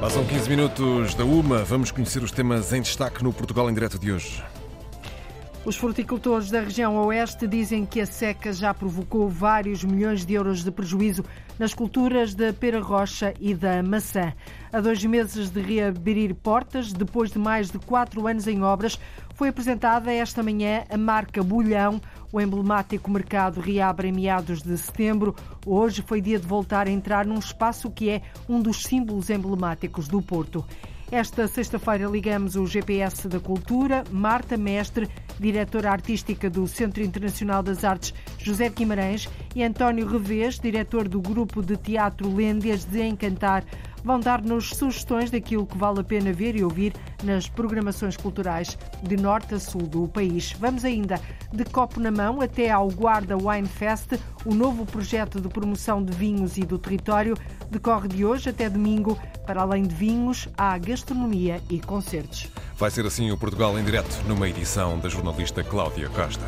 Passam 15 minutos da uma. Vamos conhecer os temas em destaque no Portugal em Direto de hoje. Os fruticultores da região oeste dizem que a seca já provocou vários milhões de euros de prejuízo nas culturas da pera rocha e da maçã. A dois meses de reabrir portas, depois de mais de quatro anos em obras, foi apresentada esta manhã a marca Bulhão. O emblemático mercado reabre em meados de setembro. Hoje foi dia de voltar a entrar num espaço que é um dos símbolos emblemáticos do Porto. Esta sexta-feira ligamos o GPS da Cultura, Marta Mestre, diretora artística do Centro Internacional das Artes José Guimarães e António Revés, diretor do grupo de teatro Lêndias de Encantar, vão dar-nos sugestões daquilo que vale a pena ver e ouvir nas programações culturais de norte a sul do país. Vamos ainda de copo na mão até ao Guarda Wine Fest, o novo projeto de promoção de vinhos e do território decorre de hoje até domingo. Para além de vinhos, há gastronomia e concertos. Vai ser assim o Portugal em direto, numa edição da jornalista Cláudia Costa.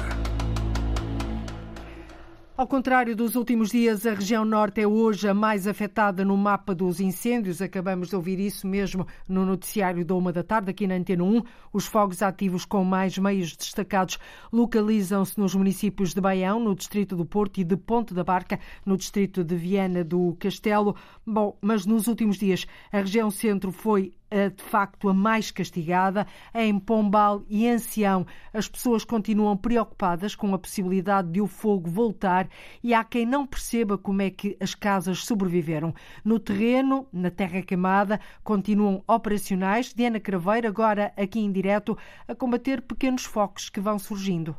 Ao contrário dos últimos dias, a região norte é hoje a mais afetada no mapa dos incêndios. Acabamos de ouvir isso mesmo no noticiário da uma da tarde, aqui na Antena 1. Os fogos ativos com mais meios destacados localizam-se nos municípios de Baião, no distrito do Porto, e de Ponte da Barca, no distrito de Viana do Castelo. Bom, mas nos últimos dias a região centro foi de facto a mais castigada, em Pombal e Ancião. As pessoas continuam preocupadas com a possibilidade de o fogo voltar e há quem não perceba como é que as casas sobreviveram. No terreno, na terra queimada, continuam operacionais. Diana Craveira, agora aqui em direto, a combater pequenos focos que vão surgindo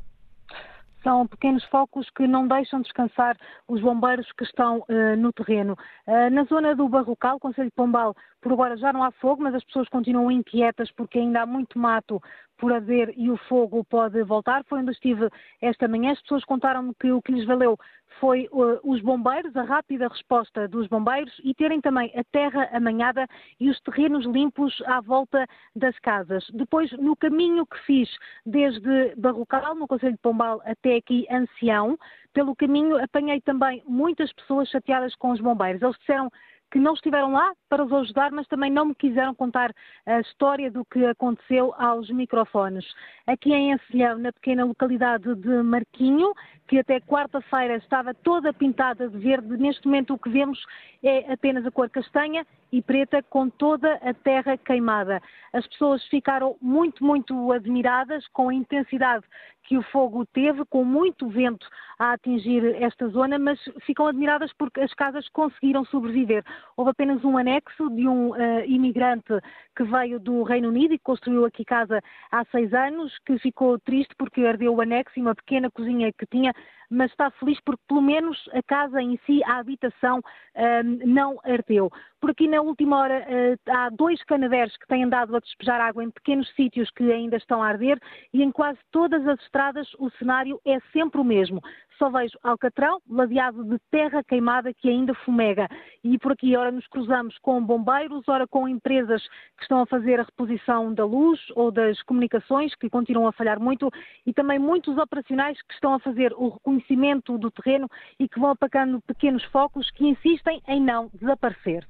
são pequenos focos que não deixam descansar os bombeiros que estão uh, no terreno. Uh, na zona do Barrocal, Conselho de Pombal, por agora já não há fogo, mas as pessoas continuam inquietas porque ainda há muito mato por haver e o fogo pode voltar. Foi onde estive esta manhã. As pessoas contaram-me que o que lhes valeu foi uh, os bombeiros, a rápida resposta dos bombeiros e terem também a terra amanhada e os terrenos limpos à volta das casas. Depois, no caminho que fiz desde Barrocal, no Conselho de Pombal, até aqui Ancião, pelo caminho apanhei também muitas pessoas chateadas com os bombeiros. Eles disseram que não estiveram lá para os ajudar, mas também não me quiseram contar a história do que aconteceu aos microfones. Aqui em Encelhão, na pequena localidade de Marquinho, que até quarta-feira estava toda pintada de verde, neste momento o que vemos é apenas a cor castanha e preta com toda a terra queimada. As pessoas ficaram muito, muito admiradas com a intensidade que o fogo teve, com muito vento a atingir esta zona, mas ficam admiradas porque as casas conseguiram sobreviver. Houve apenas um anexo de um uh, imigrante que veio do Reino Unido e construiu aqui casa há seis anos, que ficou triste porque ardeu o anexo e uma pequena cozinha que tinha mas está feliz porque pelo menos a casa em si, a habitação, um, não ardeu. Por aqui na última hora uh, há dois canadeiros que têm andado a despejar água em pequenos sítios que ainda estão a arder e em quase todas as estradas o cenário é sempre o mesmo só vejo alcatrão ladeado de terra queimada que ainda fumega. E por aqui, ora, nos cruzamos com bombeiros, ora com empresas que estão a fazer a reposição da luz ou das comunicações, que continuam a falhar muito, e também muitos operacionais que estão a fazer o reconhecimento do terreno e que vão apagando pequenos focos que insistem em não desaparecer.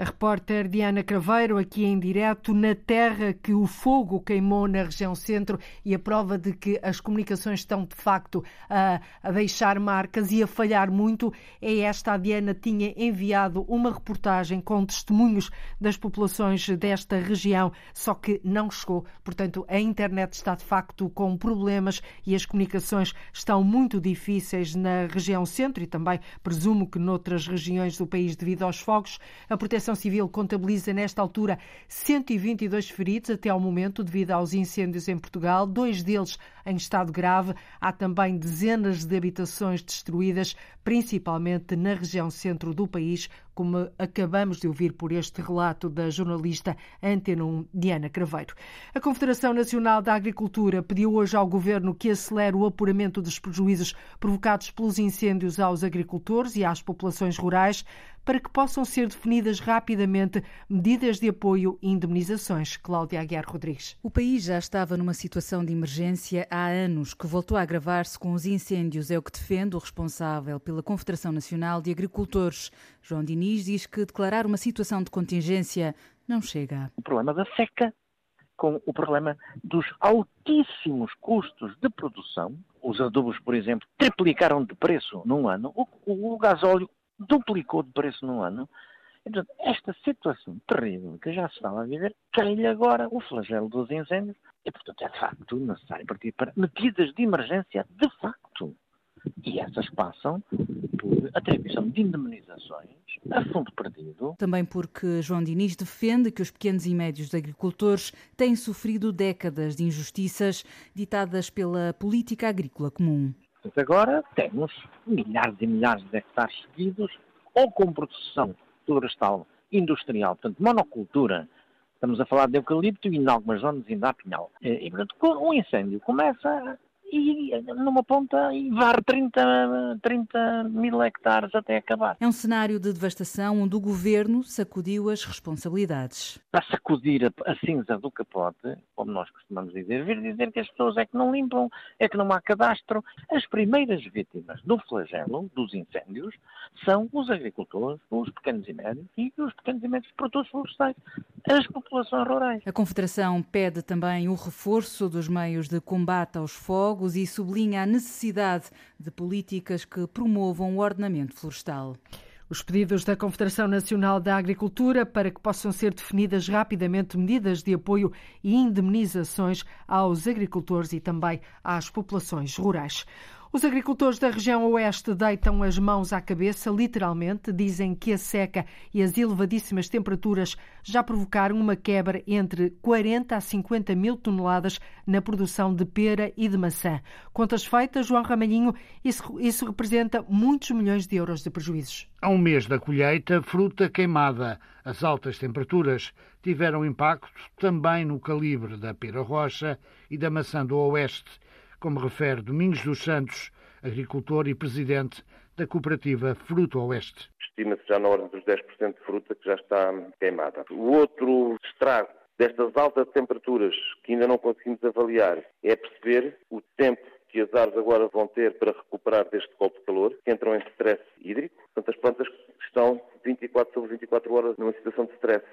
A repórter Diana Craveiro, aqui em direto, na terra que o fogo queimou na região centro e a prova de que as comunicações estão de facto a, a deixar marcas e a falhar muito é esta. A Diana tinha enviado uma reportagem com testemunhos das populações desta região, só que não chegou. Portanto, a internet está de facto com problemas e as comunicações estão muito difíceis na região centro e também presumo que noutras regiões do país devido aos fogos. A proteção Proteção Civil contabiliza nesta altura 122 feridos até ao momento devido aos incêndios em Portugal, dois deles em estado grave. Há também dezenas de habitações destruídas, principalmente na região centro do país, como acabamos de ouvir por este relato da jornalista Antena 1, Diana Craveiro. A Confederação Nacional da Agricultura pediu hoje ao Governo que acelere o apuramento dos prejuízos provocados pelos incêndios aos agricultores e às populações rurais. Para que possam ser definidas rapidamente medidas de apoio e indemnizações. Cláudia Aguiar Rodrigues. O país já estava numa situação de emergência há anos, que voltou a agravar-se com os incêndios, é o que defende o responsável pela Confederação Nacional de Agricultores. João Diniz diz que declarar uma situação de contingência não chega. O problema da seca com o problema dos altíssimos custos de produção. Os adubos, por exemplo, triplicaram de preço num ano. O, o, o gasóleo duplicou de preço num ano. Então, esta situação terrível que já se estava a viver, cai-lhe agora o flagelo dos incêndios e, portanto, é de facto necessário partir para medidas de emergência de facto. E essas passam por atribuição de indemnizações a fundo perdido. Também porque João Diniz defende que os pequenos e médios agricultores têm sofrido décadas de injustiças ditadas pela política agrícola comum. Agora temos milhares e milhares de hectares seguidos ou com produção florestal industrial, portanto, monocultura. Estamos a falar de eucalipto e em algumas zonas ainda há pinhal. E, portanto, um incêndio começa e numa ponta e varre 30, 30 mil hectares até acabar. É um cenário de devastação onde o governo sacudiu as responsabilidades. Para sacudir a, a cinza do capote, como nós costumamos dizer, vir dizer que as pessoas é que não limpam, é que não há cadastro. As primeiras vítimas do flagelo, dos incêndios, são os agricultores, os pequenos e médios e os pequenos e médios produtores florestais, as populações rurais. A Confederação pede também o reforço dos meios de combate aos fogos E sublinha a necessidade de políticas que promovam o ordenamento florestal. Os pedidos da Confederação Nacional da Agricultura para que possam ser definidas rapidamente medidas de apoio e indemnizações aos agricultores e também às populações rurais. Os agricultores da região oeste deitam as mãos à cabeça, literalmente, dizem que a seca e as elevadíssimas temperaturas já provocaram uma quebra entre 40 a 50 mil toneladas na produção de pera e de maçã. Contas feitas, João Ramalhinho, isso, isso representa muitos milhões de euros de prejuízos. Há um mês da colheita, fruta queimada. As altas temperaturas tiveram impacto também no calibre da pera rocha e da maçã do oeste como refere Domingos dos Santos, agricultor e presidente da cooperativa Fruto Oeste. Estima-se já na ordem dos 10% de fruta que já está queimada. O outro estrago destas altas temperaturas que ainda não conseguimos avaliar é perceber o tempo que as árvores agora vão ter para recuperar deste golpe de calor, que entram em stress hídrico. Portanto, as plantas estão 24 sobre 24 horas numa situação de stress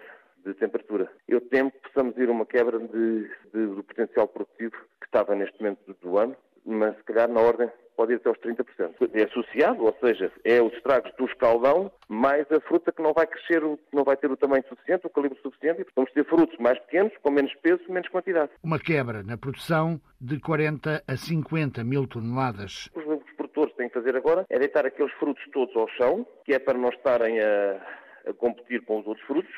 de temperatura. Eu temo que possamos ir a uma quebra de, de, do potencial produtivo que estava neste momento do ano, mas se calhar na ordem pode ir até aos 30%. É associado, ou seja, é os estragos do escaldão mais a fruta que não vai crescer, não vai ter o tamanho suficiente, o calibre suficiente, e vamos ter frutos mais pequenos, com menos peso, menos quantidade. Uma quebra na produção de 40 a 50 mil toneladas. Os, os produtores têm que fazer agora é deitar aqueles frutos todos ao chão, que é para não estarem a, a competir com os outros frutos,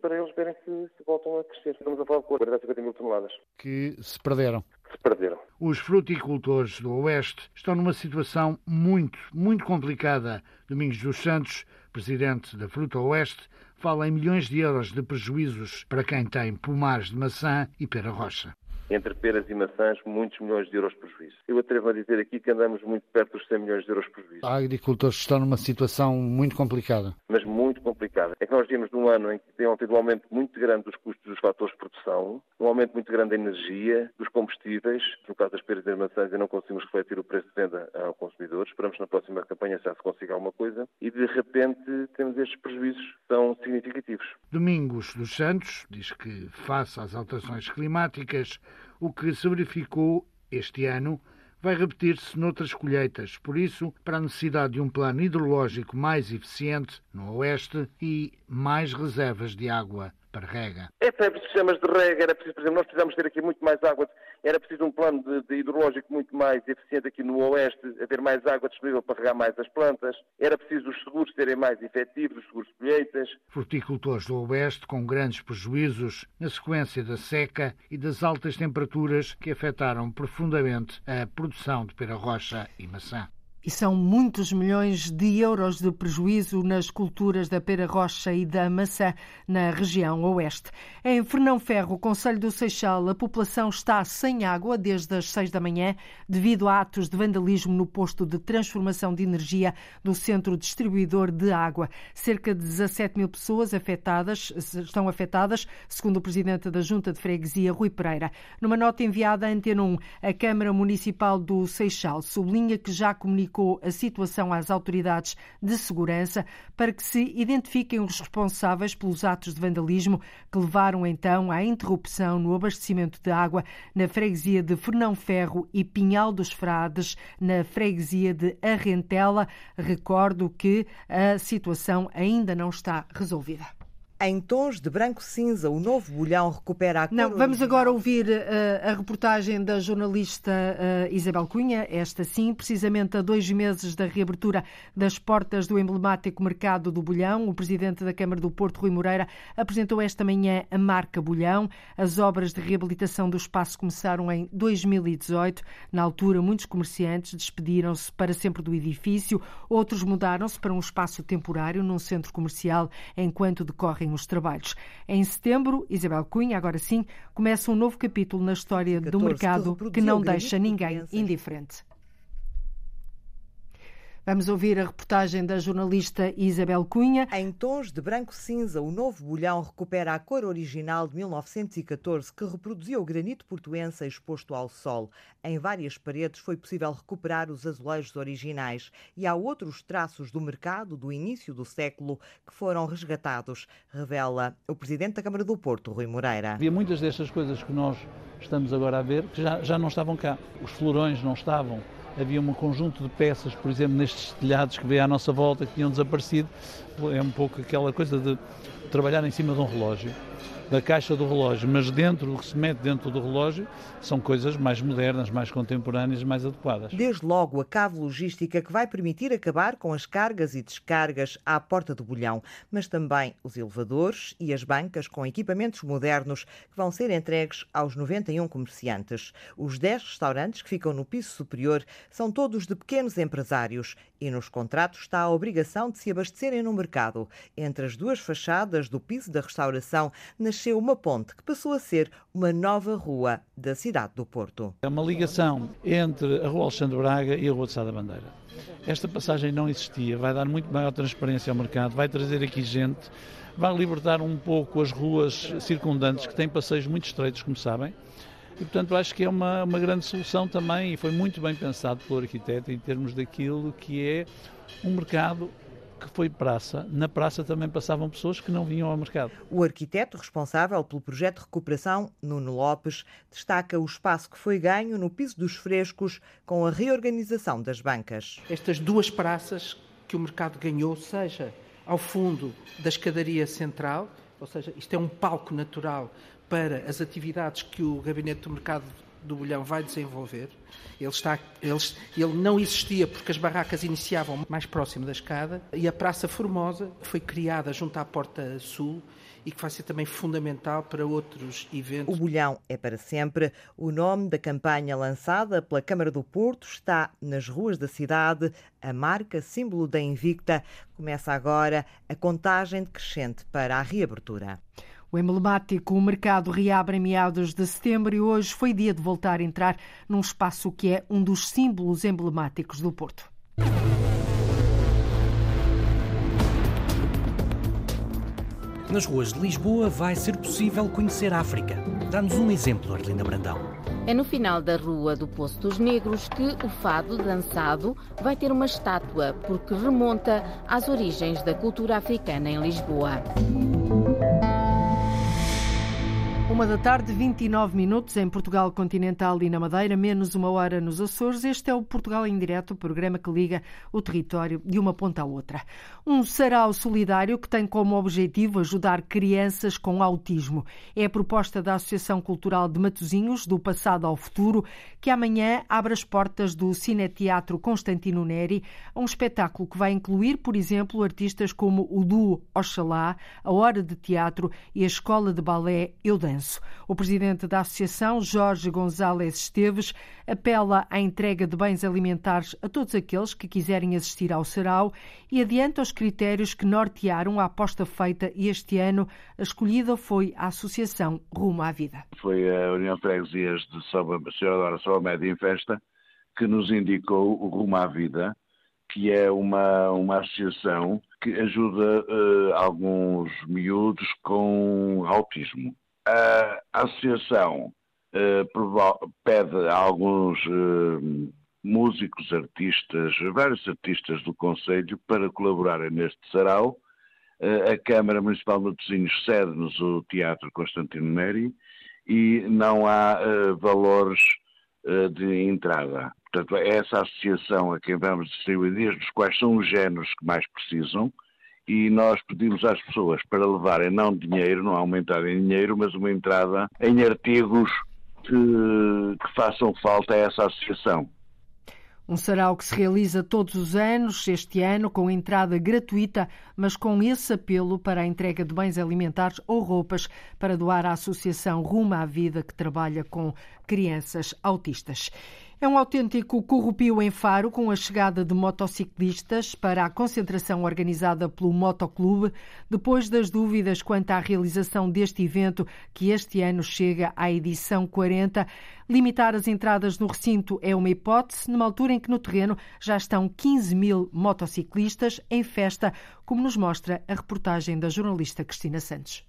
para eles verem se, se voltam a crescer. Estamos a falar de 40 a 50 mil toneladas. Que se perderam. se perderam. Os fruticultores do Oeste estão numa situação muito, muito complicada. Domingos dos Santos, presidente da Fruta Oeste, fala em milhões de euros de prejuízos para quem tem pomares de maçã e pera rocha entre peras e maçãs, muitos milhões de euros de prejuízo. Eu atrevo a dizer aqui que andamos muito perto dos 100 milhões de euros de prejuízo. Há agricultores que estão numa situação muito complicada. Mas muito complicada. É que nós vimos num ano em que têm tido um aumento muito grande dos custos dos fatores de produção, um aumento muito grande da energia, dos combustíveis. No caso das peras e das maçãs, ainda não conseguimos refletir o preço de venda ao consumidor. Esperamos na próxima campanha já se consiga alguma coisa. E de repente temos estes prejuízos que são significativos. Domingos dos Santos diz que, face às alterações climáticas, o que se verificou este ano vai repetir-se noutras colheitas. Por isso, para a necessidade de um plano hidrológico mais eficiente no Oeste e mais reservas de água para rega. É preciso sistemas de rega, era preciso, por exemplo, nós precisamos ter aqui muito mais água, era preciso um plano de, de, hidrológico muito mais eficiente aqui no Oeste, haver mais água disponível para regar mais as plantas, era preciso os seguros serem mais efetivos, os seguros de colheitas. Fruticultores do Oeste com grandes prejuízos na sequência da seca e das altas temperaturas que afetaram profundamente a produção de pera rocha e maçã. E são muitos milhões de euros de prejuízo nas culturas da pera rocha e da maçã na região oeste. Em Fernão Ferro, Conselho do Seixal, a população está sem água desde as seis da manhã devido a atos de vandalismo no posto de transformação de energia do Centro Distribuidor de Água. Cerca de 17 mil pessoas afetadas estão afetadas, segundo o Presidente da Junta de Freguesia, Rui Pereira. Numa nota enviada à Antena 1, a Câmara Municipal do Seixal sublinha que já comunicou comunicou a situação às autoridades de segurança para que se identifiquem os responsáveis pelos atos de vandalismo que levaram então à interrupção no abastecimento de água na freguesia de Fernão Ferro e Pinhal dos Frades, na freguesia de Arrentela. Recordo que a situação ainda não está resolvida. Em tons de branco-cinza, o novo bolhão recupera a cor Não, vamos agora ouvir uh, a reportagem da jornalista uh, Isabel Cunha, esta sim, precisamente a dois meses da reabertura das portas do emblemático mercado do Bolhão. O presidente da Câmara do Porto, Rui Moreira, apresentou esta manhã a marca Bolhão. As obras de reabilitação do espaço começaram em 2018. Na altura, muitos comerciantes despediram-se para sempre do edifício, outros mudaram-se para um espaço temporário num centro comercial enquanto decorrem os trabalhos. Em setembro, Isabel Cunha, agora sim, começa um novo capítulo na história do mercado que não deixa ninguém indiferente. Vamos ouvir a reportagem da jornalista Isabel Cunha. Em tons de branco-cinza, o novo bolhão recupera a cor original de 1914, que reproduzia o granito portuense exposto ao sol. Em várias paredes foi possível recuperar os azulejos originais e há outros traços do mercado do início do século que foram resgatados, revela o presidente da Câmara do Porto, Rui Moreira. Havia muitas destas coisas que nós estamos agora a ver que já, já não estavam cá. Os florões não estavam havia um conjunto de peças, por exemplo, nestes telhados que veio à nossa volta, que tinham desaparecido. É um pouco aquela coisa de trabalhar em cima de um relógio da caixa do relógio, mas dentro do que se mete dentro do relógio são coisas mais modernas, mais contemporâneas, mais adequadas. Desde logo a cave logística que vai permitir acabar com as cargas e descargas à porta do bolhão, mas também os elevadores e as bancas com equipamentos modernos que vão ser entregues aos 91 comerciantes. Os 10 restaurantes que ficam no piso superior são todos de pequenos empresários e nos contratos está a obrigação de se abastecerem no mercado. Entre as duas fachadas do piso da restauração nasceu uma ponte que passou a ser uma nova rua da cidade do Porto. É uma ligação entre a Rua Alexandre Braga e a Rua de Sá da Bandeira. Esta passagem não existia, vai dar muito maior transparência ao mercado, vai trazer aqui gente, vai libertar um pouco as ruas circundantes que têm passeios muito estreitos, como sabem. E, portanto, acho que é uma, uma grande solução também e foi muito bem pensado pelo arquiteto em termos daquilo que é um mercado que foi praça. Na praça também passavam pessoas que não vinham ao mercado. O arquiteto responsável pelo projeto de recuperação, Nuno Lopes, destaca o espaço que foi ganho no piso dos frescos com a reorganização das bancas. Estas duas praças que o mercado ganhou, seja ao fundo da escadaria central, ou seja, isto é um palco natural para as atividades que o Gabinete do Mercado do Bolhão vai desenvolver. Ele, está, ele, ele não existia porque as barracas iniciavam mais próximo da escada e a Praça Formosa foi criada junto à Porta Sul e que vai ser também fundamental para outros eventos. O Bolhão é para sempre. O nome da campanha lançada pela Câmara do Porto está nas ruas da cidade. A marca, símbolo da Invicta, começa agora a contagem decrescente para a reabertura. O emblemático mercado reabre em meados de setembro e hoje foi dia de voltar a entrar num espaço que é um dos símbolos emblemáticos do Porto. Nas ruas de Lisboa vai ser possível conhecer a África. Dá-nos um exemplo, Arlinda Brandão. É no final da Rua do Poço dos Negros que o fado dançado vai ter uma estátua, porque remonta às origens da cultura africana em Lisboa. Uma da tarde, 29 minutos em Portugal continental e na Madeira, menos uma hora nos Açores. Este é o Portugal em Direto, o programa que liga o território de uma ponta à outra. Um sarau solidário que tem como objetivo ajudar crianças com autismo. É a proposta da Associação Cultural de Matosinhos, do Passado ao Futuro, que amanhã abre as portas do Cineteatro Constantino Neri, um espetáculo que vai incluir, por exemplo, artistas como o duo Oxalá, a Hora de Teatro e a Escola de Balé Eu Danço. Lourenço. O presidente da associação, Jorge González Esteves, apela à entrega de bens alimentares a todos aqueles que quiserem assistir ao sarau e adianta os critérios que nortearam a aposta feita este ano. A escolhida foi a Associação Rumo à Vida. Foi a União de Freguesias de Senhora Dora São Média em Festa que nos indicou o Rumo à Vida, que é uma, uma associação que ajuda uh, alguns miúdos com autismo. A associação uh, pede a alguns uh, músicos, artistas, vários artistas do Conselho para colaborarem neste sarau. A Câmara Municipal de Matosinhos cede-nos o Teatro Constantino Neri e não há valores de entrada. Portanto, é essa associação a quem vamos distribuir dias, quais são os géneros que mais precisam, e nós pedimos às pessoas para levarem não dinheiro, não aumentar em dinheiro, mas uma entrada em artigos que, que façam falta a essa associação. Um sarau que se realiza todos os anos, este ano com entrada gratuita, mas com esse apelo para a entrega de bens alimentares ou roupas para doar à Associação Rumo à Vida, que trabalha com crianças autistas. É um autêntico corrupio em Faro com a chegada de motociclistas para a concentração organizada pelo Motoclube, depois das dúvidas quanto à realização deste evento, que este ano chega à edição 40. Limitar as entradas no recinto é uma hipótese, numa altura em que no terreno já estão 15 mil motociclistas em festa, como nos mostra a reportagem da jornalista Cristina Santos.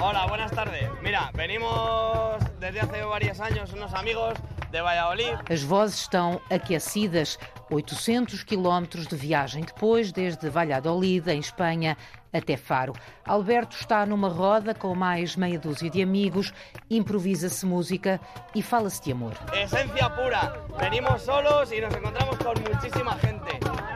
Hola, buenas tardes. Mira, venimos desde hace varios años unos amigos de Valladolid. As vozes estão aquecidas. 800 quilómetros de viagem depois, desde Valladolid, em Espanha, até Faro. Alberto está numa roda com mais meia dúzia de amigos, improvisa-se música e fala-se de amor. Essência pura. Venimos solos e nos encontramos com muitíssima gente.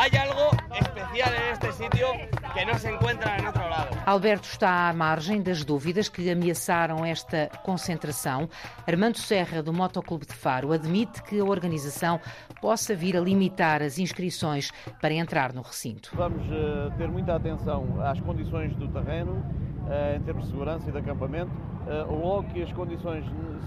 Hay algo especial en este sitio que não se encontra em outro lado. Alberto está à margem das dúvidas que ameaçaram esta concentração. Armando Serra, do Motoclube de Faro, admite que a organização possa vir a limitar as inscrições para entrar no recinto. Vamos uh, ter muita atenção às condições do terreno, uh, em termos de segurança e de acampamento. Uh, logo que as condições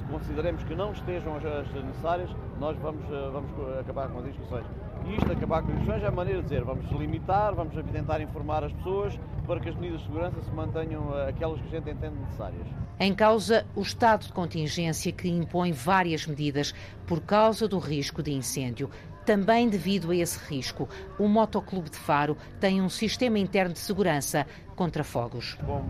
consideremos que não estejam as necessárias, nós vamos, vamos acabar com as inscrições. E isto, acabar com as inscrições, é a maneira de dizer, vamos limitar, vamos tentar informar as pessoas para que as medidas de segurança se mantenham aquelas que a gente entende necessárias. Em causa, o estado de contingência que impõe várias medidas por causa do risco de incêndio. Também devido a esse risco, o Motoclube de Faro tem um sistema interno de segurança contra fogos. Com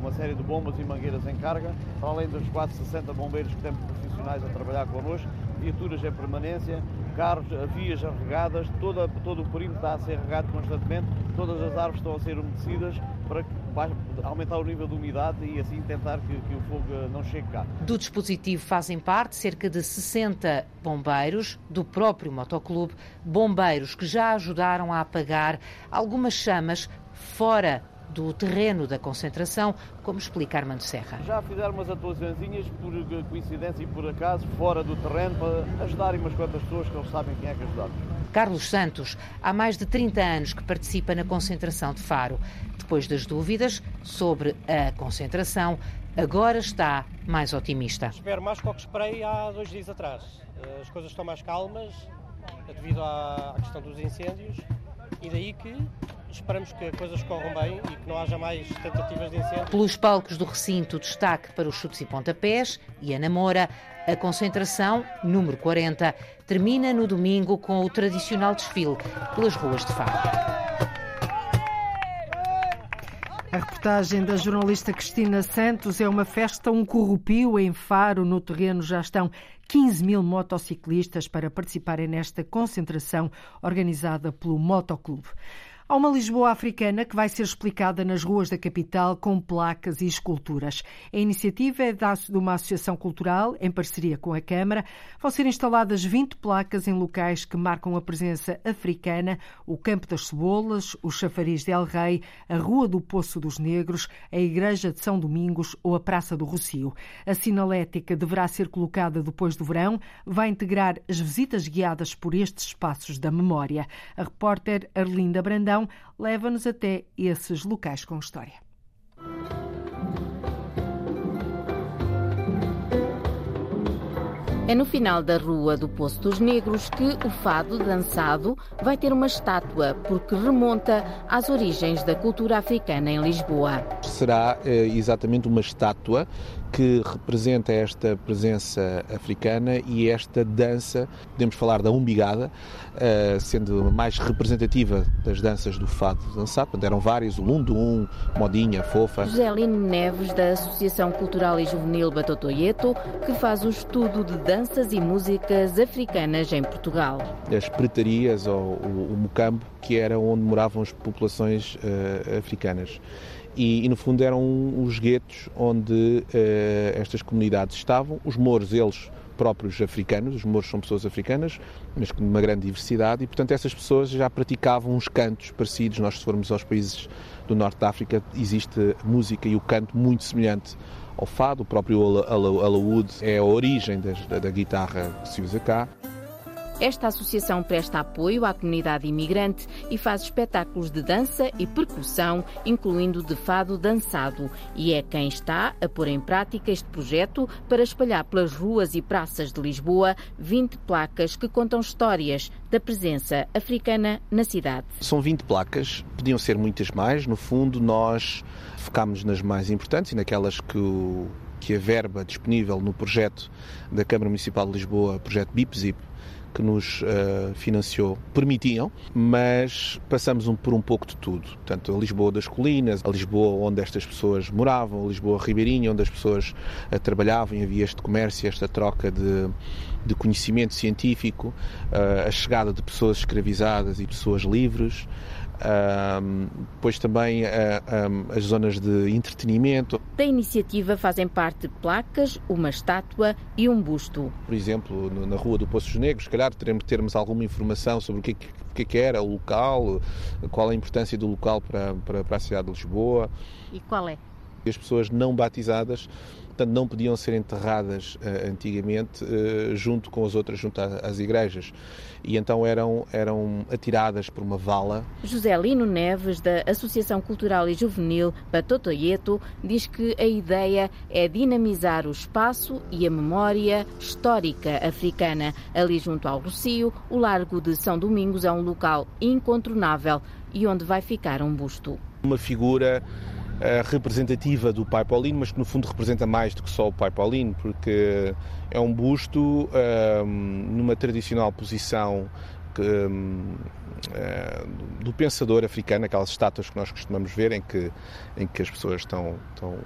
uma série de bombas e mangueiras em carga, além dos 460 bombeiros que temos profissionais a trabalhar connosco, viaturas em permanência, carros, vias regadas, toda, todo o perímetro está a ser regado constantemente, todas as árvores estão a ser umedecidas para aumentar o nível de umidade e assim tentar que, que o fogo não chegue cá. Do dispositivo fazem parte cerca de 60 bombeiros do próprio motoclube, bombeiros que já ajudaram a apagar algumas chamas fora do terreno da concentração, como explica Armando Serra. Já fizeram umas atuações por coincidência e por acaso, fora do terreno, para ajudarem umas quantas pessoas que eles sabem quem é que ajudaram. Carlos Santos, há mais de 30 anos que participa na concentração de Faro. Depois das dúvidas sobre a concentração, agora está mais otimista. Espero mais que o que esperei há dois dias atrás. As coisas estão mais calmas devido à questão dos incêndios e daí que esperamos que as coisas corram bem e que não haja mais tentativas de incêndio. Pelos palcos do recinto, destaque para os chutes e pontapés e a namora. A concentração, número 40, termina no domingo com o tradicional desfile pelas ruas de Faro. A reportagem da jornalista Cristina Santos é uma festa, um corrupio em Faro. No terreno já estão 15 mil motociclistas para participarem nesta concentração organizada pelo Motoclube. Há uma Lisboa africana que vai ser explicada nas ruas da capital com placas e esculturas. A iniciativa é de uma associação cultural, em parceria com a Câmara. Vão ser instaladas 20 placas em locais que marcam a presença africana, o Campo das Cebolas, o Chafariz de El Rei, a Rua do Poço dos Negros, a Igreja de São Domingos ou a Praça do Rocio. A sinalética deverá ser colocada depois do verão, vai integrar as visitas guiadas por estes espaços da memória. A repórter Arlinda Brandão então, leva-nos até esses locais com história. É no final da Rua do Poço dos Negros que o fado dançado vai ter uma estátua, porque remonta às origens da cultura africana em Lisboa. Será eh, exatamente uma estátua que representa esta presença africana e esta dança, podemos falar da umbigada, eh, sendo mais representativa das danças do fado dançado. Eram várias, o Lundum, Modinha, Fofa. José Lino Neves, da Associação Cultural e Juvenil Batotoyeto, que faz o estudo de danças e músicas africanas em Portugal. As pretarias ou o, o mocambo, que era onde moravam as populações uh, africanas e, e, no fundo eram os guetos onde uh, estas comunidades estavam. Os mouros, eles próprios africanos, os mouros são pessoas africanas, mas com uma grande diversidade, e portanto essas pessoas já praticavam uns cantos parecidos. Nós, se formos aos países do norte da África, existe música e o canto muito semelhante ao fado. O próprio alaúde é a origem da, da guitarra que se usa cá. Esta associação presta apoio à comunidade imigrante e faz espetáculos de dança e percussão, incluindo de fado dançado, e é quem está a pôr em prática este projeto para espalhar pelas ruas e praças de Lisboa 20 placas que contam histórias da presença africana na cidade. São 20 placas, podiam ser muitas mais. No fundo, nós focámos nas mais importantes e naquelas que o que a verba disponível no projeto da Câmara Municipal de Lisboa, projeto BIPZIP, que nos uh, financiou permitiam, mas passamos um, por um pouco de tudo. Portanto, a Lisboa das Colinas, a Lisboa onde estas pessoas moravam, a Lisboa ribeirinha, onde as pessoas uh, trabalhavam e havia este comércio, esta troca de, de conhecimento científico, uh, a chegada de pessoas escravizadas e pessoas livres. Um, depois também uh, um, as zonas de entretenimento. Da iniciativa fazem parte placas, uma estátua e um busto. Por exemplo, na Rua do Poços Negros, se calhar teremos, termos alguma informação sobre o que, que, que era o local, qual a importância do local para, para, para a cidade de Lisboa. E qual é? As pessoas não batizadas portanto não podiam ser enterradas uh, antigamente uh, junto com as outras, junto às igrejas. E então eram, eram atiradas por uma vala. José Lino Neves, da Associação Cultural e Juvenil Batotoyeto, diz que a ideia é dinamizar o espaço e a memória histórica africana. Ali junto ao Rocio, o Largo de São Domingos é um local incontornável e onde vai ficar um busto. Uma figura representativa do Pai Paulino, mas que no fundo representa mais do que só o Pai Paulino, porque é um busto uh, numa tradicional posição que, uh, do pensador africano, aquelas estátuas que nós costumamos ver em que, em que as pessoas estão, estão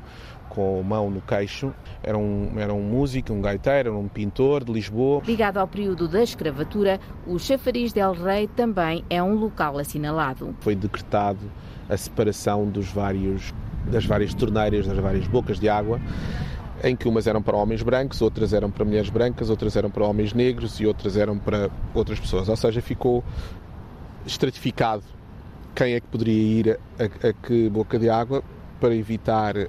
com a mão no queixo. Era um, era um músico, um gaiteiro, era um pintor de Lisboa. Ligado ao período da escravatura, o Chafariz del Rei também é um local assinalado. Foi decretado a separação dos vários, das várias torneiras, das várias bocas de água, em que umas eram para homens brancos, outras eram para mulheres brancas, outras eram para homens negros e outras eram para outras pessoas. Ou seja, ficou estratificado quem é que poderia ir a, a, que boca de água para evitar uh,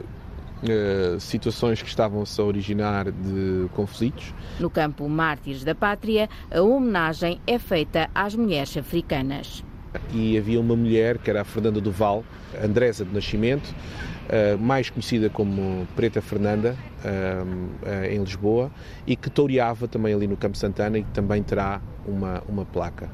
uh, situações que estavam-se a originar de conflitos. No campo Mártires da Pátria, a homenagem é feita às mulheres africanas e havia uma mulher que era a Fernanda Duval, Andresa de Nascimento, Uh, mais conhecida como Preta Fernanda, uh, uh, em Lisboa, e que toureava também ali no Campo Santana e que também terá uma, uma placa.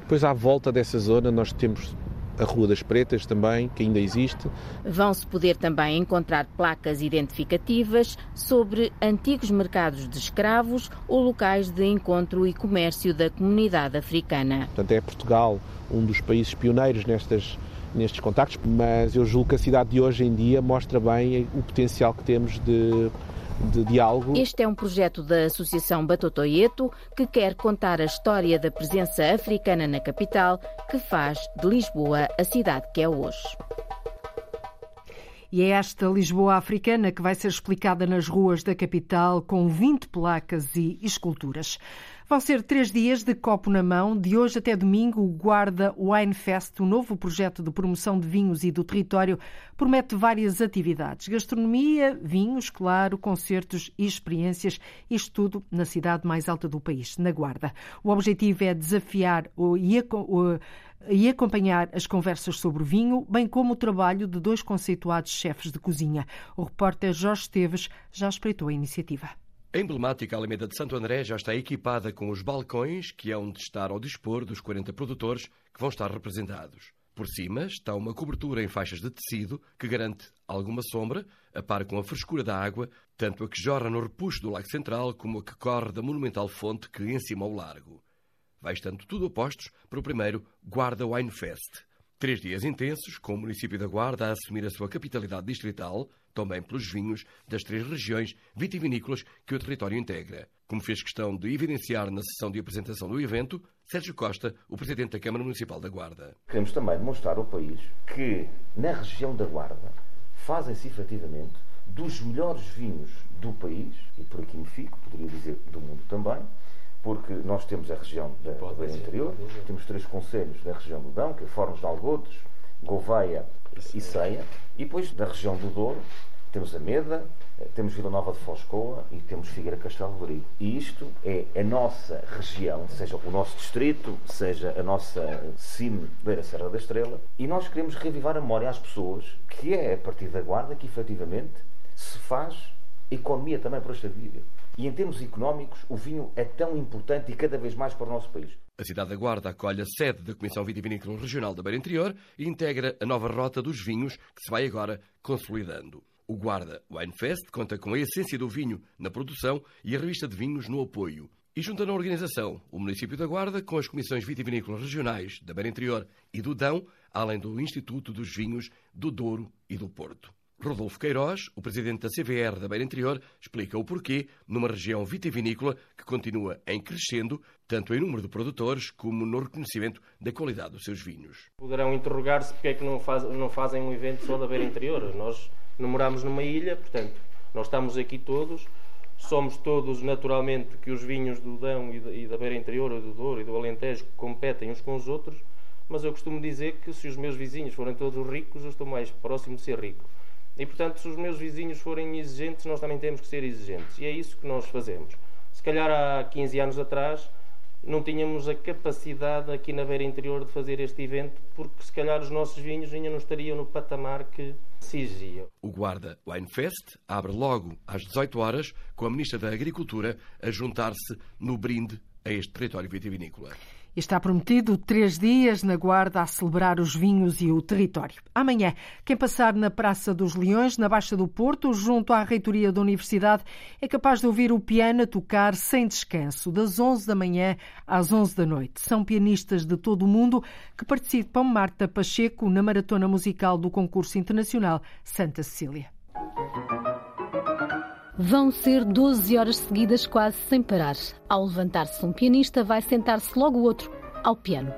Depois, à volta dessa zona, nós temos a Rua das Pretas também, que ainda existe. Vão-se poder também encontrar placas identificativas sobre antigos mercados de escravos ou locais de encontro e comércio da comunidade africana. Portanto, é Portugal um dos países pioneiros nestas nestes contactos, mas eu julgo que a cidade de hoje em dia mostra bem o potencial que temos de de diálogo. Este é um projeto da Associação Batotoyeto que quer contar a história da presença africana na capital, que faz de Lisboa a cidade que é hoje. E é esta Lisboa africana que vai ser explicada nas ruas da capital com 20 placas e esculturas. Vão ser três dias de copo na mão. De hoje até domingo, o Guarda Wine Fest, o novo projeto de promoção de vinhos e do território, promete várias atividades: gastronomia, vinhos, claro, concertos e experiências. Isto tudo na cidade mais alta do país, na Guarda. O objetivo é desafiar e acompanhar as conversas sobre o vinho, bem como o trabalho de dois conceituados chefes de cozinha. O repórter Jorge Esteves já espreitou a iniciativa. A emblemática Alameda de Santo André já está equipada com os balcões que hão de estar ao dispor dos 40 produtores que vão estar representados. Por cima está uma cobertura em faixas de tecido que garante alguma sombra, a par com a frescura da água, tanto a que jorra no repuxo do Lago Central como a que corre da monumental fonte que encima o largo. Vai estando tudo a postos para o primeiro Guarda Wine Fest. Três dias intensos, com o município da Guarda a assumir a sua capitalidade distrital, também pelos vinhos das três regiões vitivinícolas que o território integra. Como fez questão de evidenciar na sessão de apresentação do evento, Sérgio Costa, o Presidente da Câmara Municipal da Guarda. Queremos também demonstrar ao país que, na região da Guarda, fazem-se efetivamente dos melhores vinhos do país, e por aqui me fico, poderia dizer do mundo também, porque nós temos a região da Beira Interior, temos três conselhos na região do Dão, que é Fornos de Algodos, Gouveia e Ceia, e depois da região do Douro temos a Meda, temos Vila Nova de Foscoa e temos Figueira Castelo Rodrigo. E isto é a nossa região, seja o nosso distrito, seja a nossa cime Beira Serra da Estrela, e nós queremos revivar a memória às pessoas que é a partir da Guarda que efetivamente se faz economia também para esta vida. E em termos económicos, o vinho é tão importante e cada vez mais para o nosso país. A cidade da Guarda acolhe a sede da Comissão Vitivinícola Regional da Beira Interior e integra a nova rota dos vinhos que se vai agora consolidando. O Guarda Wine Fest conta com a essência do vinho na produção e a revista de vinhos no apoio. E junta na organização o município da Guarda com as comissões vitivinícolas regionais da Beira Interior e do Dão, além do Instituto dos Vinhos do Douro e do Porto. Rodolfo Queiroz, o presidente da CVR da Beira Interior, explica o porquê numa região vitivinícola que continua em crescendo, tanto em número de produtores como no reconhecimento da qualidade dos seus vinhos. Poderão interrogar-se porque é que não, faz, não fazem um evento só da Beira Interior. Nós não moramos numa ilha, portanto, nós estamos aqui todos, somos todos naturalmente que os vinhos do Dão e da Beira Interior, do Douro e do Alentejo competem uns com os outros, mas eu costumo dizer que se os meus vizinhos forem todos ricos, eu estou mais próximo de ser rico. E, portanto, se os meus vizinhos forem exigentes, nós também temos que ser exigentes. E é isso que nós fazemos. Se calhar há 15 anos atrás não tínhamos a capacidade aqui na Beira Interior de fazer este evento, porque se calhar os nossos vinhos ainda não estariam no patamar que se exigia. O Guarda Wine Fest abre logo às 18 horas, com a Ministra da Agricultura a juntar-se no brinde a este território vitivinícola. Está prometido três dias na Guarda a celebrar os vinhos e o território. Amanhã, quem passar na Praça dos Leões, na Baixa do Porto, junto à reitoria da Universidade, é capaz de ouvir o piano tocar sem descanso, das 11 da manhã às 11 da noite. São pianistas de todo o mundo que participam Marta Pacheco na maratona musical do concurso internacional Santa Cecília. Vão ser 12 horas seguidas quase sem parar. Ao levantar-se um pianista, vai sentar-se logo outro ao piano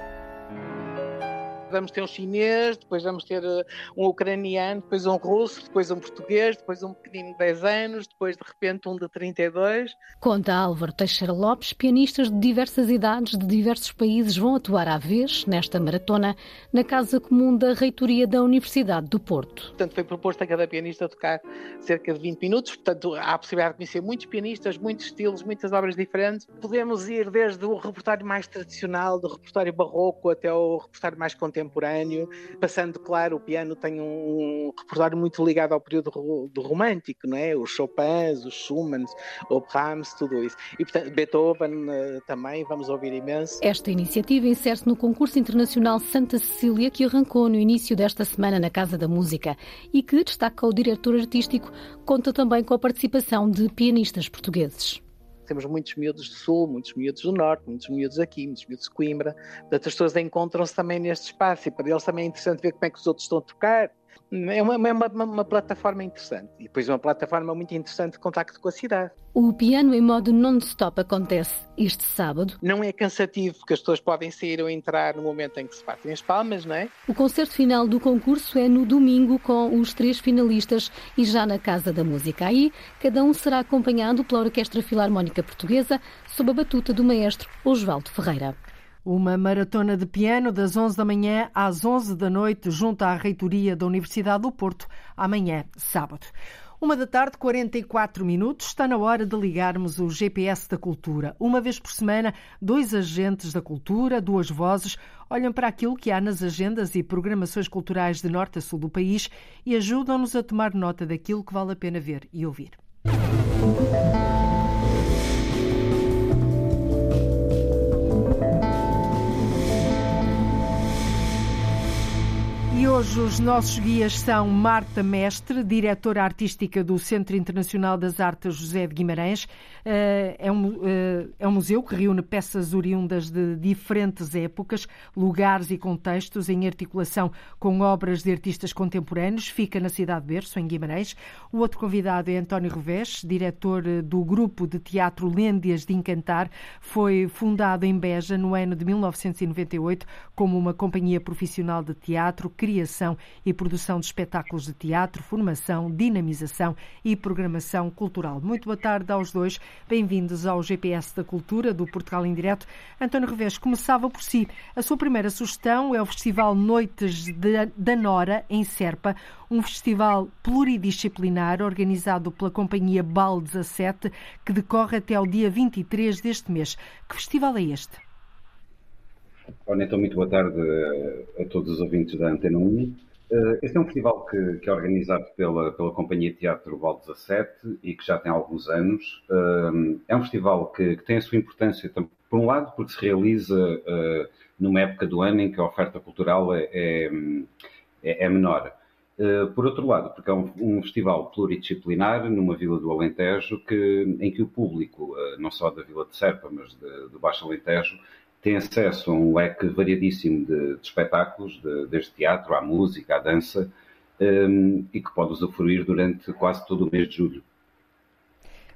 vamos ter um chinês, depois vamos ter uh, um ucraniano, depois um russo, depois um português, depois um pequenino de 10 anos, depois de repente um de 32. Conta Álvaro Teixeira Lopes, pianistas de diversas idades, de diversos países, vão atuar à vez nesta maratona na Casa Comum da Reitoria da Universidade do Porto. Portanto, foi proposto a cada pianista tocar cerca de 20 minutos, portanto, há a possibilidade de conhecer muitos pianistas, muitos estilos, muitas obras diferentes. Podemos ir desde o repertório mais tradicional, do repertório barroco, até o repertório mais contemporâneo contemporâneo, passando, claro, o piano tem um repertório muito ligado ao período do romântico, não é? Os Chopins, os Schumann, o Brahms, tudo isso. E, portanto, Beethoven eh, também, vamos ouvir imenso. Esta iniciativa insere-se no concurso internacional Santa Cecília, que arrancou no início desta semana na Casa da Música e que, destaca o diretor artístico, conta também com a participação de pianistas portugueses temos muitos miúdos do Sul, muitos miúdos do Norte, muitos miúdos aqui, muitos miúdos de Coimbra. Portanto, as pessoas encontram-se também neste espaço e para eles também é interessante ver como é que os outros estão a tocar, é uma, é uma, uma, uma, plataforma interessante. E depois uma plataforma muito interessante de contacto com a cidade. O piano em modo non-stop acontece este sábado. Não é cansativo, porque as pessoas podem sair ou entrar no momento em que se partem as palmas, não é? O concerto final do concurso é no domingo com os três finalistas e já na Casa da Música. Aí, cada um será acompanhado pela Orquestra Filarmónica Portuguesa, sob a batuta do maestro Osvaldo Ferreira. Uma maratona de piano das 11 da manhã às 11 da noite, junto à reitoria da Universidade do Porto, amanhã, sábado. Uma da tarde, 44 minutos, está na hora de ligarmos o GPS da cultura. Uma vez por semana, dois agentes da cultura, duas vozes, olham para aquilo que há nas agendas e programações culturais de norte a sul do país e ajudam-nos a tomar nota daquilo que vale a pena ver e ouvir. Hoje os nossos guias são Marta Mestre, diretora artística do Centro Internacional das Artes José de Guimarães. Eh, é um, eh, é um museu que reúne peças oriundas de diferentes épocas, lugares e contextos em articulação com obras de artistas contemporâneos. Fica na cidade de Berço, em Guimarães. O outro convidado é António Revés, diretor eh, do grupo de teatro Lêndias de Encantar. Foi fundado em Beja no ano de 1998 como uma companhia profissional de teatro criação e produção de espetáculos de teatro, formação, dinamização e programação cultural. Muito boa tarde aos dois. Bem-vindos ao GPS da Cultura do Portugal em Direto. António Revés começava por si. A sua primeira sugestão é o Festival Noites da Nora, em Serpa, um festival pluridisciplinar organizado pela companhia BAL 17, que decorre até ao dia 23 deste mês. Que festival é este? Ora, então, muito boa tarde a todos os ouvintes da Antena 1. Eh, este é um festival que, que é organizado pela, pela Companhia Teatro Val 17 e que já tem alguns anos. Eh, é um festival que, que tem a sua importância, por um lado, porque se realiza uh, numa época do ano em que a oferta cultural é, é, é, é menor. Por outro lado, porque é um, um, festival pluridisciplinar numa vila do Alentejo que, em que o público, não só da Vila de Serpa, mas de, do Baixo Alentejo, tem acesso a um leque variadíssimo de, de espetáculos, de, desde teatro à música, à dança, um, e que pode usufruir durante quase todo o mês de julho.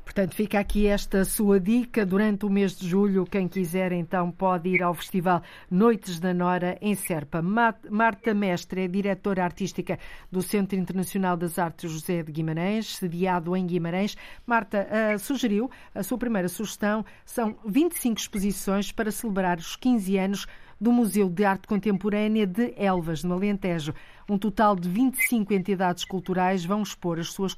Portanto, fica aqui esta sua dica. Durante o mês de julho, quem quiser então pode ir ao Festival Noites da Nora em Serpa. Marta Mestre é diretora artística do Centro Internacional das Artes José de Guimarães, sediado em Guimarães. Marta uh, sugeriu, a sua primeira sugestão, são 25 exposições para celebrar os 15 anos do Museu de Arte Contemporânea de Elvas, no Alentejo. Um total de 25 entidades culturais vão expor as suas,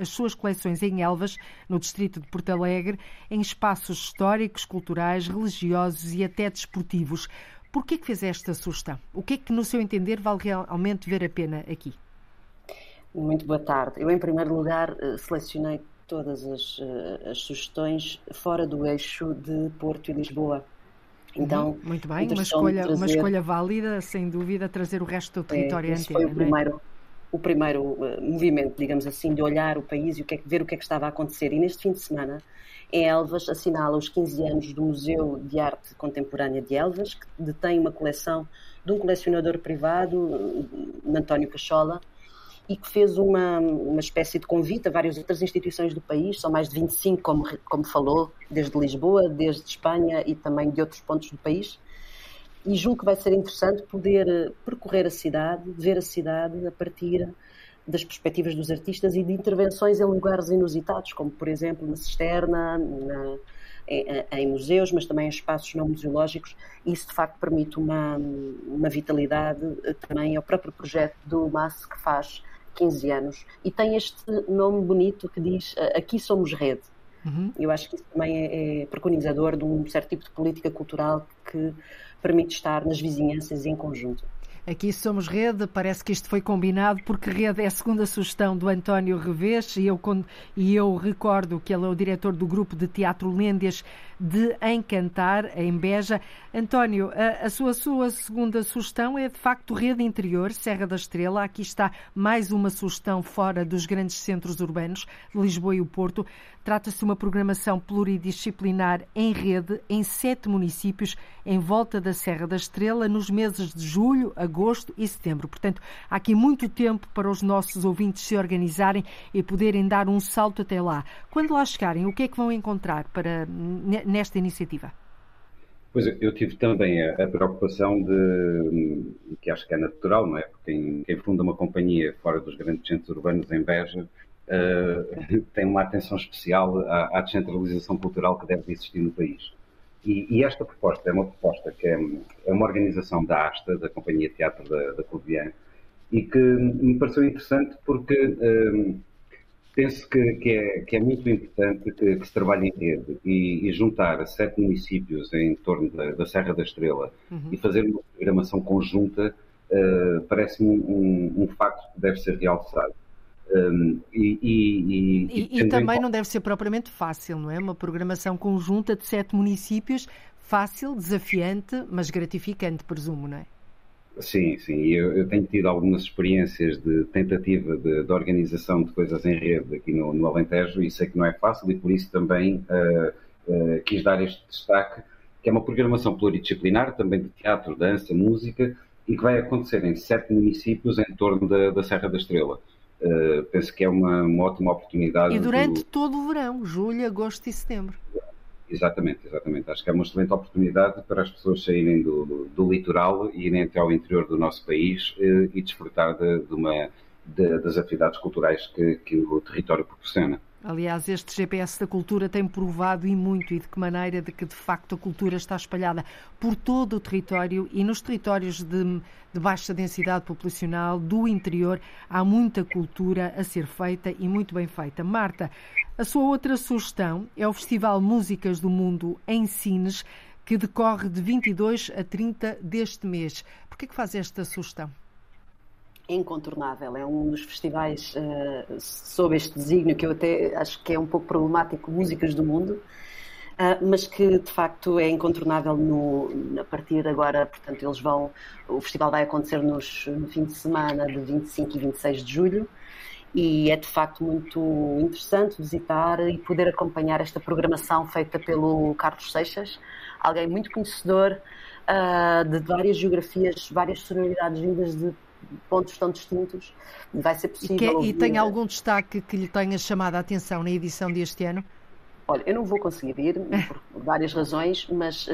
as suas coleções em Elvas, no distrito de Porto Alegre, em espaços históricos, culturais, religiosos e até desportivos. Por que é que fez esta sugestão? O que é que, no seu entender, vale realmente ver a pena aqui? Muito boa tarde. Eu, em primeiro lugar, eh, selecionei todas as, eh, as sugestões fora do eixo de Porto e Lisboa. Então, uhum. muito bem, uma escolha, trazer... uma escolha válida, sem dúvida, trazer o resto do é, território é, antena. Foi o primeiro, o primeiro uh, movimento, digamos assim, de olhar o país e o que é, ver o que é que estava a acontecer. E neste fim de semana, em Elvas, assinala os 15 anos do Museu de Arte Contemporânea de Elvas, que detém uma coleção de um colecionador privado, uh, António Cachola, e que fez uma, uma espécie de convite a várias outras instituições do país, são mais de 25, como, como falou, desde Lisboa, desde Espanha e também de outros pontos do país. E julgo que vai ser interessante poder eh, percorrer a cidade, ver a cidade a partir das perspectivas dos artistas e de intervenções em lugares inusitados, como por exemplo na cisterna, na, em, em, museus, mas também em espaços não museológicos. Isso de facto permite uma, uma vitalidade eh, também ao próprio projeto do MAS que faz 15 anos, e tem este nome bonito que diz Aqui somos rede. Uhum. Eu acho que isso também é, é preconizador de um certo tipo de política cultural que permite estar nas vizinhanças em conjunto. Aqui somos rede, parece que isto foi combinado, porque rede é a segunda sugestão do António Revés e eu, e eu recordo que ele é o diretor do grupo de teatro Lêndias de Encantar, em Beja. António, a, a, sua, sua segunda sugestão é de facto rede interior, Serra da Estrela. Aqui está mais uma sugestão fora dos grandes centros urbanos, Lisboa e o Porto. Trata-se de uma programação pluridisciplinar em rede em sete municípios em volta da Serra da Estrela nos meses de julho, agosto e setembro. Portanto, há aqui muito tempo para os nossos ouvintes se organizarem e poderem dar um salto até lá. Quando lá chegarem, o que é que vão encontrar para, nesta iniciativa? Pois eu tive também a, preocupação de, que acho que é natural, não é? Porque quem, quem funda uma companhia fora dos grandes centros urbanos em Beja uh, tem uma atenção especial à, à, descentralização cultural que deve existir no país. E, e, esta proposta é uma proposta que é, é, uma organização da ASTA, da Companhia Teatro da, da Covilhã, e que me pareceu interessante porque uh, penso que, que, é, que, é, muito importante que, que se trabalhe em rede e, e, juntar sete municípios em torno da, da Serra da Estrela uhum. e fazer uma programação conjunta uh, parece-me um, um, um facto que deve ser realçado. Um, e, e, e, e também não deve ser propriamente fácil, não é? Uma programação conjunta de sete municípios, fácil, desafiante, mas gratificante, presumo, não é? Sim, sim. Eu, eu, tenho tido algumas experiências de tentativa de, de organização de coisas em rede aqui no, no, Alentejo e sei que não é fácil e por isso também uh, uh, quis dar este destaque, que é uma programação pluridisciplinar, também de teatro, dança, música, e que vai acontecer em sete municípios em torno da, da Serra da Estrela. Uh, penso que é uma, uma, ótima oportunidade. E durante do... todo o verão, julho, agosto e setembro. Exatamente, exatamente. Acho que é uma excelente oportunidade para as pessoas saírem do, do, do litoral e irem até ao interior do nosso país eh, e desfrutar de, de uma, de, das atividades culturais que, que o território proporciona. Aliás, este GPS da cultura tem provado e muito e de que maneira de que de facto a cultura está espalhada por todo o território e nos territórios de, de, baixa densidade populacional do interior há muita cultura a ser feita e muito bem feita. Marta, a sua outra sugestão é o Festival Músicas do Mundo em Sines, que decorre de 22 a 30 deste mês. Por que, é faz esta sugestão? Incontornável, é um dos festivais uh, sob este desígnio que eu até acho que é um pouco problemático, Músicas do Mundo, uh, mas que de facto é incontornável no, a partir de agora, portanto eles vão, o festival vai acontecer nos, no fim de semana de 25 e 26 de julho, e é de facto muito interessante visitar e poder acompanhar esta programação feita pelo Carlos Seixas, alguém muito conhecedor uh, de várias geografias, várias sonoridades vindas de pontos tão distintos. Vai ser possível. E, que, e tem algum destaque que lhe tenha chamado a atenção na edição deste ano? Olha, eu não vou conseguir ir por várias razões, mas uh,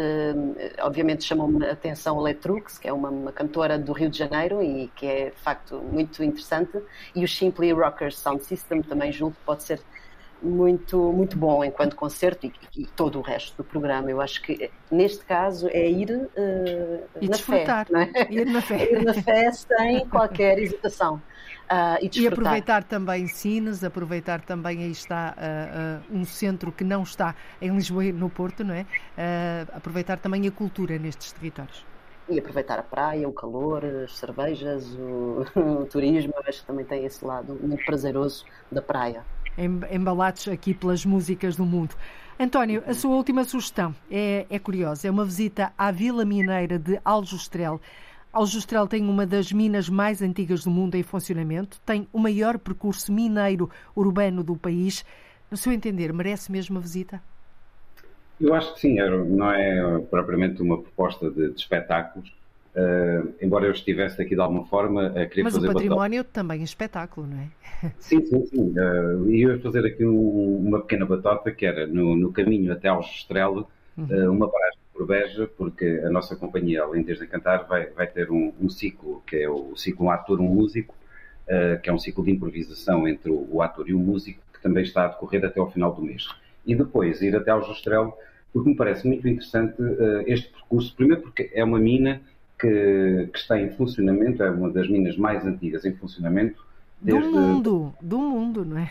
obviamente chamou-me a atenção a Letrux, que é uma, uma, cantora do Rio de Janeiro e que é de facto muito interessante, e o Simply Rockers Sound System também julgo que pode ser muito, muito bom enquanto concerto e, e, todo o resto do programa. Eu acho que neste caso é ir uh, e na desfrutar. fé. É? Ir na fé. ir na fé sem qualquer hesitação. Uh, e, e, aproveitar também Sines, aproveitar também aí está uh, um centro que não está em Lisboa e no Porto, não é? aproveitar também a cultura nestes territórios. E aproveitar a praia, o calor, as cervejas, o, o turismo, acho que também tem esse lado muito prazeroso da praia. Embalados aqui pelas músicas do mundo. António, a sua última sugestão é, é curiosa, é uma visita à Vila Mineira de Aljustrel. Aljustrel tem uma das minas mais antigas do mundo em funcionamento, tem o maior percurso mineiro urbano do país. No seu entender, merece mesmo a visita? Eu acho que sim, não é propriamente uma proposta de, de espetáculos, uh, embora eu estivesse aqui de alguma forma a querer Mas fazer... Mas o património batota. também é espetáculo, não é? Sim, sim, sim. Uh, e eu ia fazer aqui um, uma pequena batota, que era no, no caminho até Aljustrel, uhum. uh, uma paragem por Beja, porque a nossa companhia, além de Cantar, vai, vai ter um, um, ciclo, que é o ciclo um ator, um músico, uh, que é um ciclo de improvisação entre o, o, ator e o músico, que também está a decorrer até ao final do mês. E depois ir até ao Justrel, porque me parece muito interessante este percurso, primeiro porque é uma mina que, que, está em funcionamento, é uma das minas mais antigas em funcionamento. Desde... Do mundo, do mundo, não é?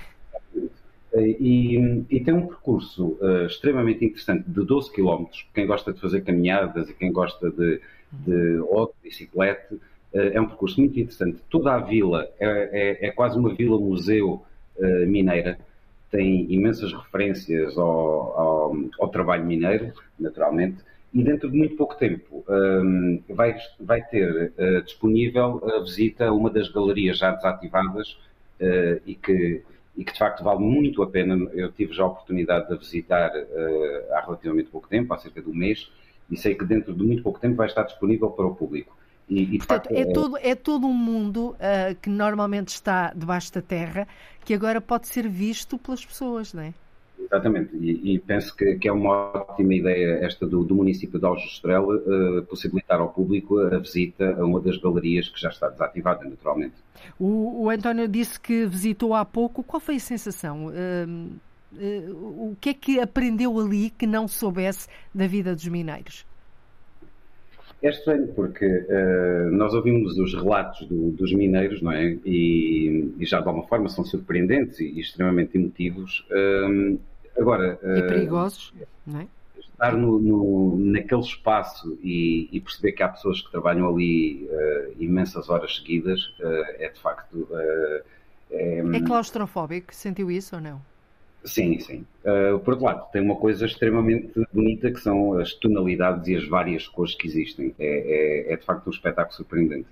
Eh, e, e, tem um percurso uh, extremamente interessante de 12 km. Quem gosta de fazer caminhadas e quem gosta de, de ou de bicicleta, uh, é um percurso muito interessante. Toda a vila é, é, é quase uma vila-museu uh, mineira. Tem imensas referências ao, ao, ao, trabalho mineiro, naturalmente, e dentro de muito pouco tempo um, vai, vai ter disponível a visita a uma das galerias já desativadas e que e que de facto vale muito a pena. Eu tive já a oportunidade de a visitar uh, há relativamente pouco tempo, há cerca de um mês, e sei que dentro de muito pouco tempo vai estar disponível para o público. E, e Portanto, facto, é, todo, é todo um mundo uh, que normalmente está debaixo da terra que agora pode ser visto pelas pessoas, não é? Exatamente, e, e penso que, que, é uma ótima ideia esta do, do município de Aljustrel uh, possibilitar ao público a visita a uma das galerias que já está desativada, naturalmente. O, o António disse que visitou há pouco. Qual foi a sensação? Uh, uh, o que é que aprendeu ali que não soubesse da vida dos mineiros? É estranho porque uh, nós ouvimos os relatos do, dos mineiros, não é? E, e, já de alguma forma são surpreendentes e, e extremamente emotivos. Uh, agora. Uh, e perigosos, não é? Estar no, no, naquele espaço e, e, perceber que há pessoas que trabalham ali imensas horas seguidas é de facto. é, é claustrofóbico? Sentiu isso ou não? Sim, sim. Uh, por outro lado, tem uma coisa extremamente bonita que são as tonalidades e as várias cores que existem. É, é, é de facto um espetáculo surpreendente.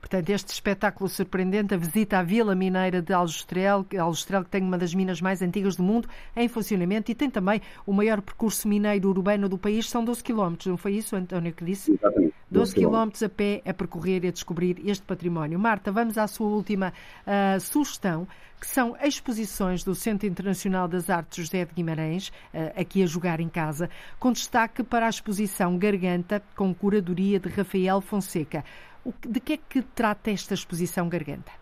Portanto, este espetáculo surpreendente, a visita à Vila Mineira de Aljustrel, Aljustrel que tem uma das minas mais antigas do mundo em funcionamento e tem também o maior percurso mineiro urbano do país, são 12 km, não foi isso, António, que disse? Exatamente. 12 km a pé a percorrer e a descobrir este património. Marta, vamos à sua última uh, sugestão, que são exposições do Centro Internacional das Artes José de Guimarães, uh, aqui a jogar em casa, com destaque para a exposição Garganta, com curadoria de Rafael Fonseca. De que é que trata esta exposição Garganta?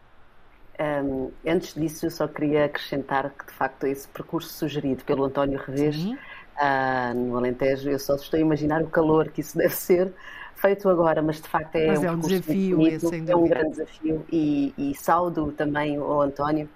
Um, antes disso, eu só queria acrescentar que, de facto, esse percurso sugerido pelo António Revés uh, no Alentejo, eu só estou a imaginar o calor que isso deve ser feito agora, mas de facto é, mas um, é um desafio, bonito, é, é um grande desafio. E, e saúdo também o António,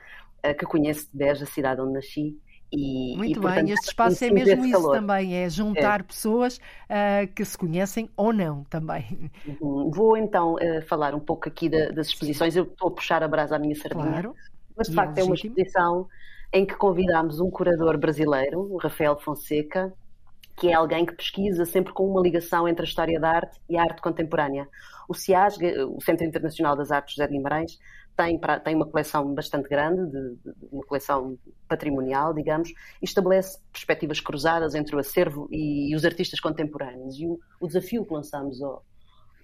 uh, que conhece de Beja, a cidade onde nasci, e, Muito e, bem, portanto, este espaço é mesmo isso calor. também, é juntar É. pessoas uh, que se conhecem ou não também. Uhum. Vou então uh, falar um pouco aqui da- das exposições. Eu estou a puxar a brasa à minha sardinha, Claro. mas de E facto é é uma exposição em que convidámos um curador brasileiro, o Rafael Fonseca, que é alguém que pesquisa sempre com uma ligação entre a história da arte e a arte contemporânea. O CIASG, o Centro Internacional das Artes José de Guimarães, tem, tem uma coleção bastante grande, de- de- uma coleção patrimonial, digamos, e estabelece perspectivas cruzadas entre o acervo e, e os artistas contemporâneos. E o, o desafio que lançamos ao,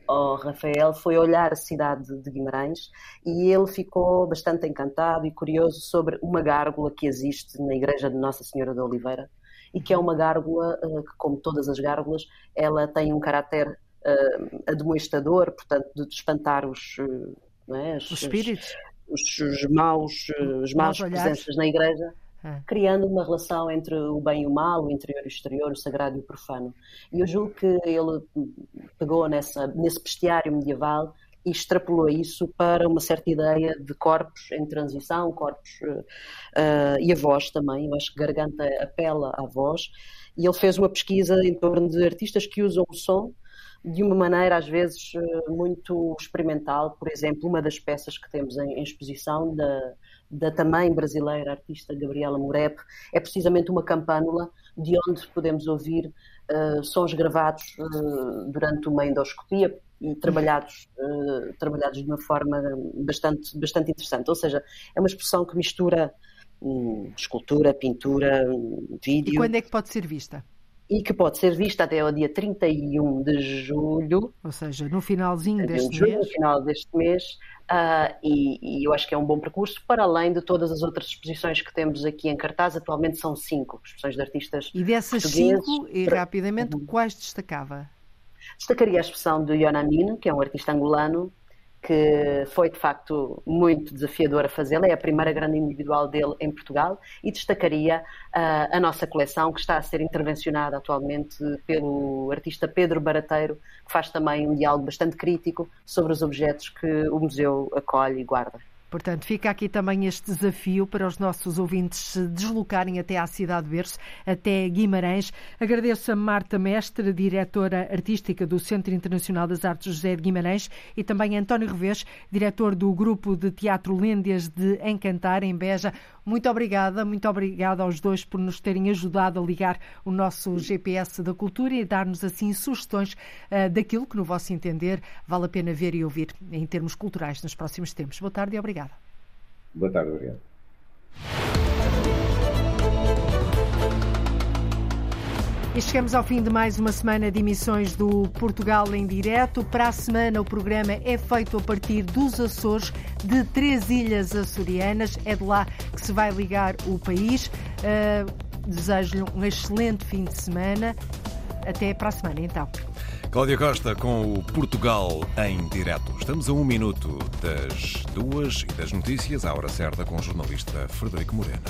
ao Rafael foi olhar a cidade de Guimarães e ele ficou bastante encantado e curioso sobre uma gárgula que existe na igreja de Nossa Senhora da Oliveira e que é uma gárgula eh, que, como todas as gárgulas, ela tem um caráter eh, admoestador, portanto, de espantar os, eh, é, as- Os espíritos. os, os maus, eh, os maus Maus olhares. presenças na igreja Ah. criando uma relação entre o bem e o mal, o interior e o exterior, o sagrado e o profano. E eu julgo que ele pegou nessa, nesse bestiário medieval e extrapolou isso para uma certa ideia de corpos em transição, corpos eh, e a voz também. Eu acho que Garganta apela à voz. E ele fez uma pesquisa em torno de artistas que usam o som de uma maneira às vezes eh, muito experimental. Por exemplo, uma das peças que temos em, em exposição da, da também brasileira artista Gabriela Morep é precisamente uma campânula de onde podemos ouvir eh, sons gravados eh, durante uma endoscopia trabalhados, eh, trabalhados de uma forma bastante, bastante interessante. Ou seja, é uma expressão que mistura hum, escultura, pintura, hum, vídeo E quando é que pode ser vista? E que pode ser vista até ao dia 31 de julho. Ou seja, no finalzinho 31 de deste julho, mês. no final deste mês, ah, e, e eu acho que é um bom percurso, para além de todas as outras exposições que temos aqui em cartaz. Atualmente são cinco exposições de artistas E dessas cinco, e rapidamente, quais destacava? Destacaria a expressão do Ion Amin, que é um artista angolano, que foi de facto muito desafiador a fazê-la, é a primeira grande individual dele em Portugal, e destacaria ah, a nossa coleção, que está a ser intervencionada atualmente pelo artista Pedro Barateiro, que faz também um diálogo bastante crítico sobre os objetos que o museu acolhe e guarda. Portanto, fica aqui também este desafio para os nossos ouvintes se deslocarem até à cidade de Berço, até Guimarães. Agradeço a Marta Mestre, diretora artística do Centro Internacional das Artes José de Guimarães, e também a António Revés, diretor do Grupo de Teatro Lêndias de Encantar, em Beja. Muito obrigada, muito obrigada aos dois por nos terem ajudado a ligar o nosso GPS da cultura e dar-nos assim sugestões ah, daquilo que, no vosso entender, vale a pena ver e ouvir em termos culturais nos próximos tempos. Boa tarde e obrigada. Boa tarde, obrigado. E chegamos ao fim de mais uma semana de emissões do Portugal em Direto. Para a semana, o programa é feito a partir dos Açores, de três ilhas açorianas. É de lá que se vai ligar o país. Uh, Desejo-lhe um excelente fim de semana. Até para a semana, então. Cláudia Costa com o Portugal em direto. Estamos a um minuto das duas e das notícias, à hora certa, com o jornalista Frederico Moreno.